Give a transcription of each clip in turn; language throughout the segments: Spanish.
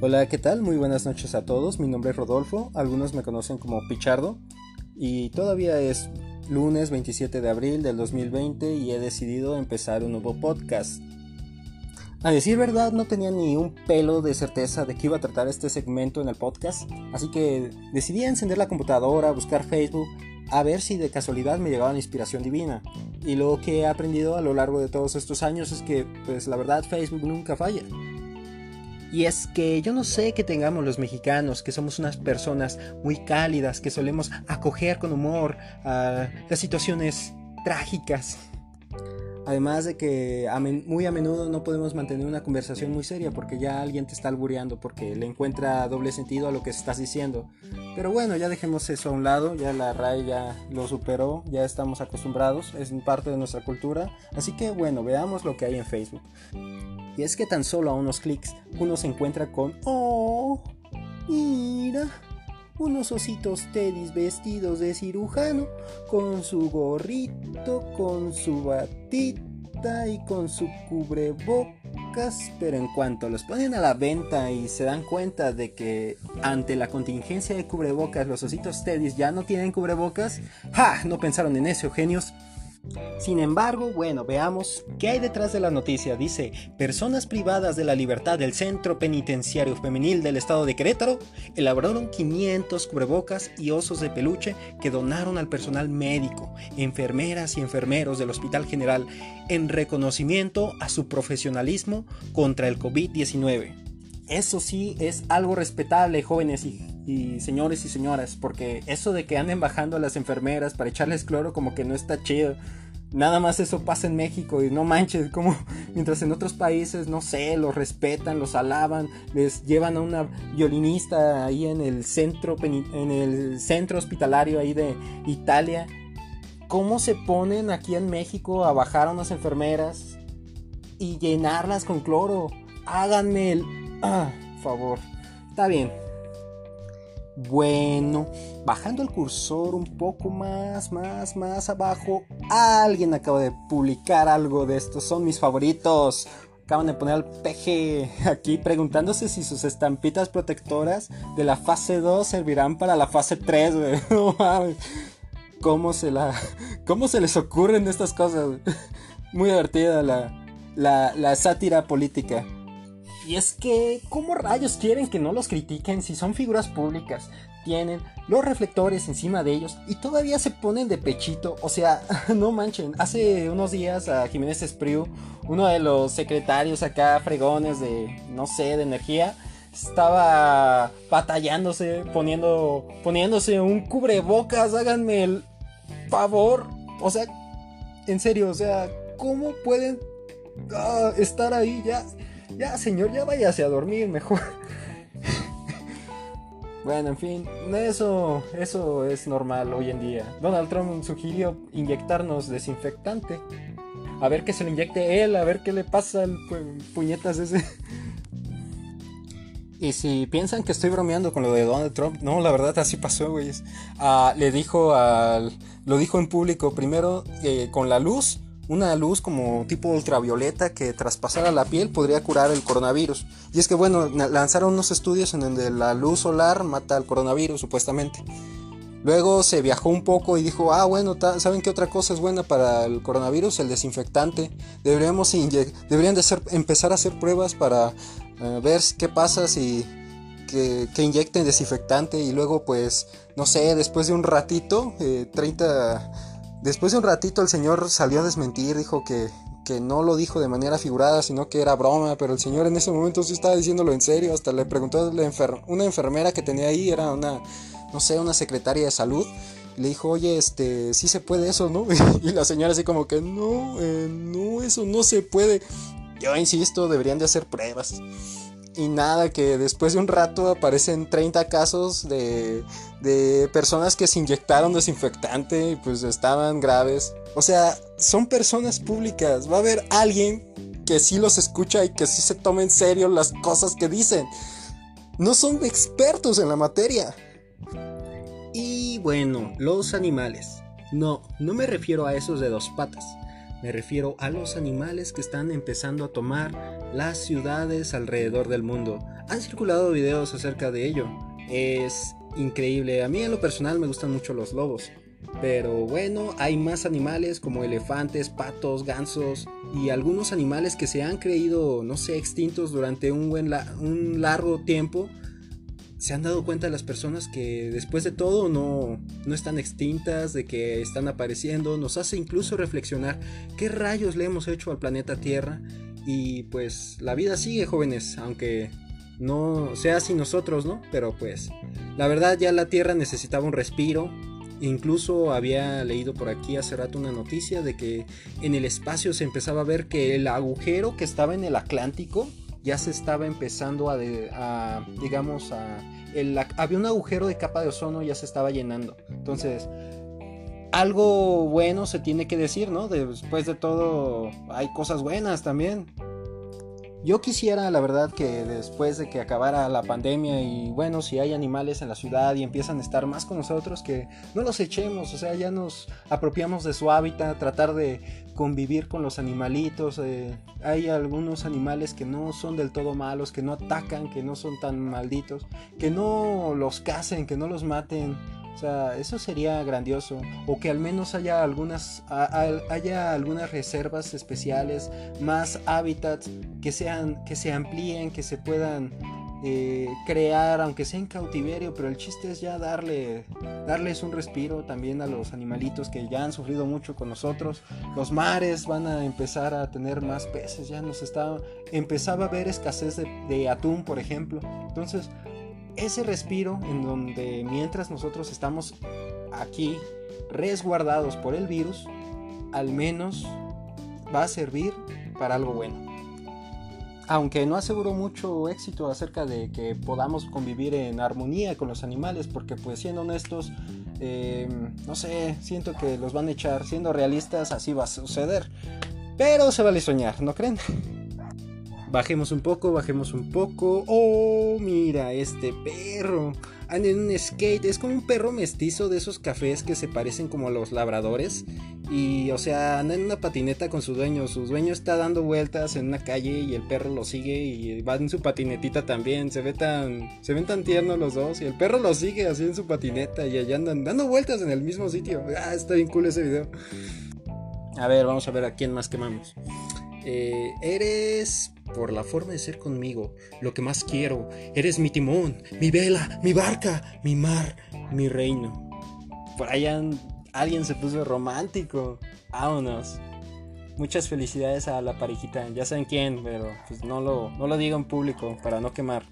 Hola, ¿qué tal? Muy buenas noches a todos. Mi nombre es Rodolfo, algunos me conocen como Pichardo y todavía es lunes 27 de abril del 2020 y he decidido empezar un nuevo podcast. A decir verdad, no tenía ni un pelo de certeza de que iba a tratar este segmento en el podcast, así que decidí encender la computadora, buscar Facebook, a ver si de casualidad me llegaba la inspiración divina. Y lo que he aprendido a lo largo de todos estos años es que, pues la verdad, Facebook nunca falla. Y es que yo no sé que tengamos los mexicanos, que somos unas personas muy cálidas, que solemos acoger con humor a las situaciones trágicas. Además de que muy a menudo no podemos mantener una conversación muy seria porque ya alguien te está albureando porque le encuentra doble sentido a lo que estás diciendo. Pero bueno, ya dejemos eso a un lado, ya la RAI ya lo superó, ya estamos acostumbrados, es parte de nuestra cultura. Así que bueno, veamos lo que hay en Facebook. Y es que tan solo a unos clics uno se encuentra con... ¡Oh! Mira, unos ositos tedis vestidos de cirujano, con su gorrito, con su y con su cubrebocas, pero en cuanto los ponen a la venta y se dan cuenta de que ante la contingencia de cubrebocas los ositos tedis ya no tienen cubrebocas, ¡ja! No pensaron en eso, genios. Sin embargo, bueno, veamos qué hay detrás de la noticia. Dice, personas privadas de la libertad del Centro Penitenciario Femenil del Estado de Querétaro elaboraron 500 cubrebocas y osos de peluche que donaron al personal médico, enfermeras y enfermeros del Hospital General en reconocimiento a su profesionalismo contra el COVID-19. Eso sí es algo respetable, jóvenes y señores y señoras, porque eso de que anden bajando a las enfermeras para echarles cloro como que no está chido. Nada más eso pasa en México y no manches, como mientras en otros países, no sé, los respetan, los alaban, les llevan a una violinista ahí en el centro, en el centro hospitalario ahí de Italia. ¿Cómo se ponen aquí en México a bajar a unas enfermeras y llenarlas con cloro? Háganme el... Ah, favor. Está bien, bueno, bajando el cursor un poco más, más, más abajo, alguien acaba de publicar algo de estos, son mis favoritos. Acaban de poner al peje aquí preguntándose si sus estampitas protectoras de la fase 2 servirán para la fase 3, güey. ¿Cómo se, la, ¿Cómo se les ocurren estas cosas? Muy divertida la, la, la sátira política. Y es que, ¿cómo rayos quieren que no los critiquen si son figuras públicas? Tienen los reflectores encima de ellos y todavía se ponen de pechito. O sea, no manchen. Hace unos días a Jiménez Espriu, uno de los secretarios acá fregones de, no sé, de energía, estaba batallándose, poniendo, poniéndose un cubrebocas. Háganme el favor. O sea, en serio, o sea, ¿cómo pueden ah, estar ahí ya? Ya, señor, ya váyase a dormir mejor. bueno, en fin, eso, eso es normal hoy en día. Donald Trump sugirió inyectarnos desinfectante. A ver qué se le inyecte él, a ver qué le pasa al puñetas ese. Y si piensan que estoy bromeando con lo de Donald Trump, no, la verdad así pasó, güey. Ah, le dijo al. Lo dijo en público primero eh, con la luz una luz como tipo ultravioleta que traspasara la piel podría curar el coronavirus. Y es que bueno, lanzaron unos estudios en donde la luz solar mata al coronavirus supuestamente. Luego se viajó un poco y dijo, ah bueno, ¿saben qué otra cosa es buena para el coronavirus? El desinfectante. Deberíamos deberían de empezar a hacer pruebas para eh, ver qué pasa si que, inyecten desinfectante y luego pues, no sé, después de un ratito, 30 eh, Después de un ratito el señor salió a desmentir, dijo que, que no lo dijo de manera figurada, sino que era broma, pero el señor en ese momento sí estaba diciéndolo en serio, hasta le preguntó a una enfermera que tenía ahí, era una, no sé, una secretaria de salud, le dijo, oye, este, sí se puede eso, ¿no? y la señora así como que, no, eh, no, eso no se puede. Yo insisto, deberían de hacer pruebas y nada, que después de un rato aparecen 30 casos de, de personas que se inyectaron desinfectante y pues estaban graves. O sea, son personas públicas. Va a haber alguien que sí los escucha y que sí se tome en serio las cosas que dicen. No son expertos en la materia. Y bueno, los animales. No, no me refiero a esos de dos patas. Me refiero a los animales que están empezando a tomar las ciudades alrededor del mundo. Han circulado videos acerca de ello. Es increíble. A mí en lo personal me gustan mucho los lobos. Pero bueno, hay más animales como elefantes, patos, gansos y algunos animales que se han creído, no sé, extintos durante un, buen un largo tiempo. Se han dado cuenta las personas que después de todo no, no están extintas, de que están apareciendo. Nos hace incluso reflexionar qué rayos le hemos hecho al planeta Tierra. Y pues la vida sigue, jóvenes, aunque no sea sin nosotros, ¿no? Pero pues la verdad ya la Tierra necesitaba un respiro, Incluso había leído por aquí hace rato una noticia de que en el espacio se empezaba a ver que el agujero que estaba en el Atlántico ya se estaba empezando a, digamos, a, había un agujero de capa de ozono ya se estaba llenando. Entonces, algo bueno se tiene que decir, ¿no? Después de todo, hay cosas buenas también. Yo quisiera, la verdad, que después de que acabara la pandemia y bueno, si hay animales en la ciudad y empiezan a estar más con nosotros, que no los echemos, o sea, ya nos apropiamos de su hábitat, tratar de convivir con los animalitos. Eh, hay algunos animales que no son del todo malos, que no atacan, que no son tan malditos, que no los casen, que no los maten o sea, eso sería grandioso. O que al menos haya algunas, haya algunas reservas especiales, más hábitats que, sean, que se amplíen, que se puedan eh, crear, aunque sea en cautiverio, pero el chiste es ya darle, darles un respiro también a los animalitos que ya han sufrido mucho con nosotros. Los mares van a empezar a tener más peces, ya nos está, empezaba a haber escasez de atún, por ejemplo. Entonces, ese respiro en donde mientras nosotros estamos aquí resguardados por el virus, al menos va a servir para algo bueno. Aunque no aseguro mucho éxito acerca de que podamos convivir en armonía con los animales, porque pues siendo honestos, em, no sé, siento que los van a echar, siendo realistas así va a suceder. Pero se vale soñar, ¿no creen? Bajemos un poco, bajemos un poco. Oh, mira, este perro. Anda en un skate. Es como un perro mestizo de esos cafés que se parecen como a los labradores. Y, o sea, anda en una patineta con su dueño. Su dueño está dando vueltas en una calle y el perro lo sigue y va en su patinetita también. Se ve tan, se ven tan tiernos los dos. Y el perro lo sigue así en su patineta y allá andan dando vueltas en el mismo sitio. Ah, está bien cool ese video. A ver, vamos a ver a quién más quemamos. Eh, eres por la forma de ser conmigo, lo que más quiero. Eres mi timón, mi vela, mi barca, mi mar, mi reino. Allá alguien se puso romántico. Vámonos. Muchas felicidades a la parejita. Ya saben quién, pero pues no lo, no lo digo en público para no quemar.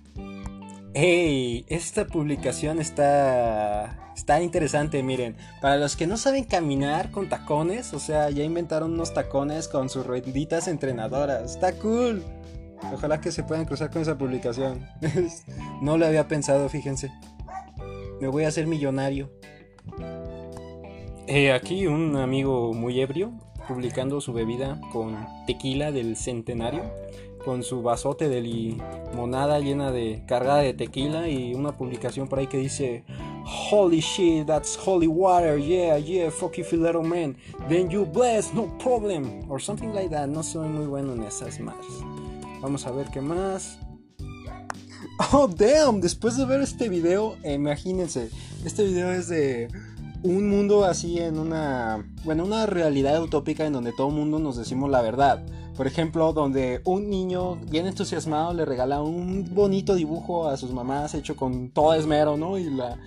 ¡Hey! Esta publicación está, está interesante, miren. Para los que no saben caminar con tacones, o sea, ya inventaron unos tacones con sus rueditas entrenadoras. Está cool. Ojalá que se puedan cruzar con esa publicación. no lo había pensado, fíjense. Me voy a hacer millonario. Eh, aquí un amigo muy ebrio publicando su bebida con tequila del centenario, con su vasote de limonada llena de cargada de tequila y una publicación por ahí que dice Holy shit, that's holy water, yeah, yeah, fuck you, little man. Then you bless, no problem. Or something like that. No soy muy bueno en esas madres. Vamos a ver qué más. Oh, damn, después de ver este video, imagínense, este video es de un mundo así en una, bueno, una realidad utópica en donde todo mundo nos decimos la verdad. Por ejemplo, donde un niño bien entusiasmado le regala un bonito dibujo a sus mamás hecho con todo esmero, ¿no? Y la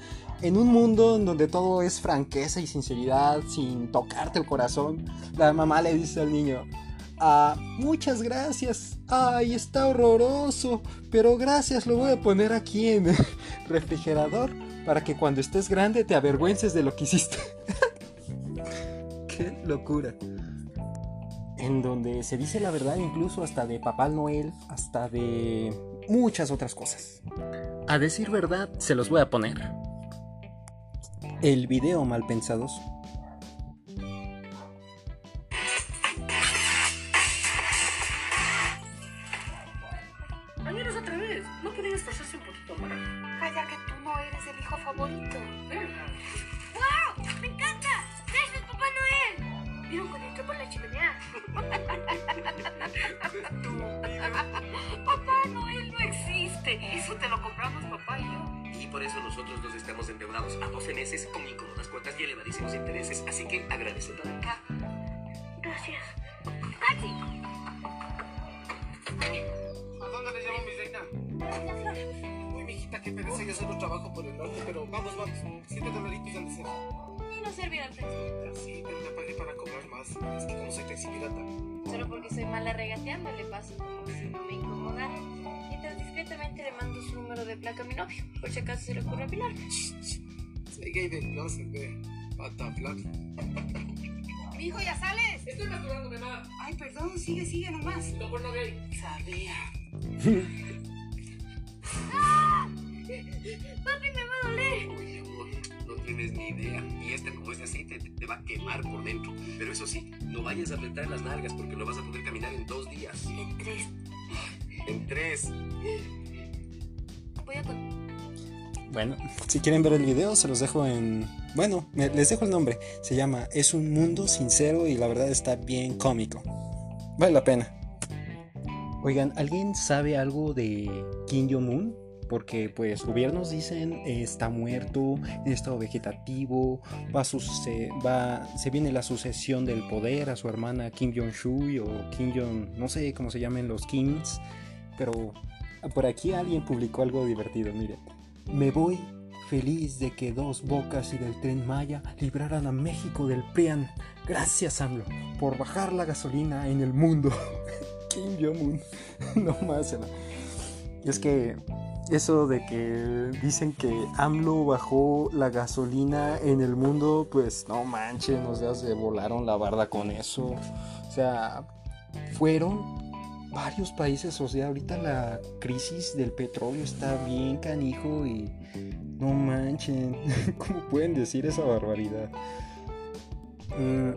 en un mundo en donde todo es franqueza y sinceridad, sin tocarte el corazón, la mamá le dice al niño, Ah, muchas gracias. Ay, está horroroso. Pero gracias, lo voy a poner aquí en el refrigerador para que cuando estés grande te avergüences de lo que hiciste. Qué locura. En donde se dice la verdad incluso hasta de Papá Noel, hasta de muchas otras cosas. A decir verdad, se los voy a poner. El video mal pensados eso nosotros dos estamos endeudados a 12 meses con incómodas cuotas y elevadísimos intereses. Así que agradecelo acá. Gracias. ¡Taxi! ¿A dónde le llamo mi reina? Uy, mijita, qué pereza, yo solo trabajo por el norte, pero vamos, vamos. Siete dolaritos al deseo. Y no servirá al taxi. Sí, pero le pagué para cobrar más. Es que como soy taxi pirata. Solo porque soy mala regateando le paso como si no me incomodara. Discretamente le mando su número de placa a mi novio, por si acaso se le ocurre opinar. Soy gay del closet, ve. Pata flaca. Mijo, ¿ya sales? Estoy masturbando, mamá. Ay, perdón, sigue, sigue nomás. No por no gay. Sabía. ¡Papi, me va a doler! Amor, no tienes ni idea. Y este, como es de aceite, te, te va a quemar por dentro. Pero eso sí, no vayas a apretar las nalgas porque no vas a poder caminar en dos días. En tres. En tres. Voy a con... Bueno, si quieren ver el video, se los dejo en. Bueno, me- les dejo el nombre. Se llama Es un mundo sincero y la verdad está bien cómico. Vale la pena. Oigan, ¿alguien sabe algo de Kim Jong-un? Porque pues gobiernos dicen eh, está muerto, en estado vegetativo, va a suce- va, se viene la sucesión del poder a su hermana Kim Jong-shui o Kim Jong, no sé cómo se llamen los Kims, pero por aquí alguien publicó algo divertido, miren. Me voy feliz de que dos bocas y del tren Maya libraran a México del PRIAN. Gracias, AMLO, por bajar la gasolina en el mundo. Kim Jong-un. no más. es que eso de que dicen que AMLO bajó la gasolina en el mundo, pues no manchen, o sea, se volaron la barda con eso. O sea, fueron varios países, o sea, ahorita la crisis del petróleo está bien canijo y no manchen, ¿cómo pueden decir esa barbaridad?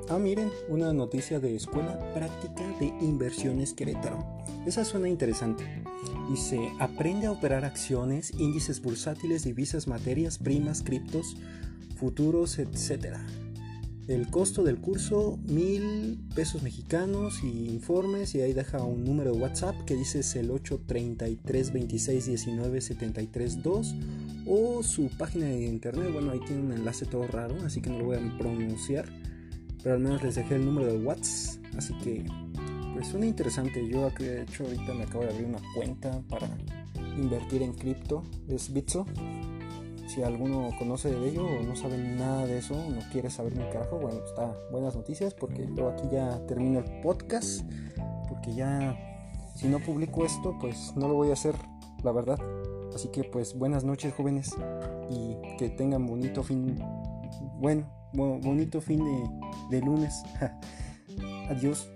Ah, miren, una noticia de Escuela Práctica de Inversiones Querétaro. Esa suena interesante. Dice, aprende a operar acciones, índices bursátiles, divisas, materias, primas, criptos, futuros, etc. El costo del curso, mil pesos mexicanos y informes. Y ahí deja un número de WhatsApp que dice es el 833 26 19 73 2 o su página de internet. Bueno, ahí tiene un enlace todo raro, así que no lo voy a pronunciar. Pero al menos les dejé el número de WhatsApp. Así que, pues suena interesante. Yo, de hecho, ahorita me acabo de abrir una cuenta para invertir en cripto. Es Bitso. Si alguno conoce de ello o no sabe nada de eso, no quiere saber ni carajo, bueno, está buenas noticias porque yo aquí ya termino el podcast. Porque ya, si no publico esto, pues no lo voy a hacer, la verdad. Así que, pues buenas noches, jóvenes. Y que tengan bonito fin. Bueno, bo- bonito fin de, de lunes. Adiós.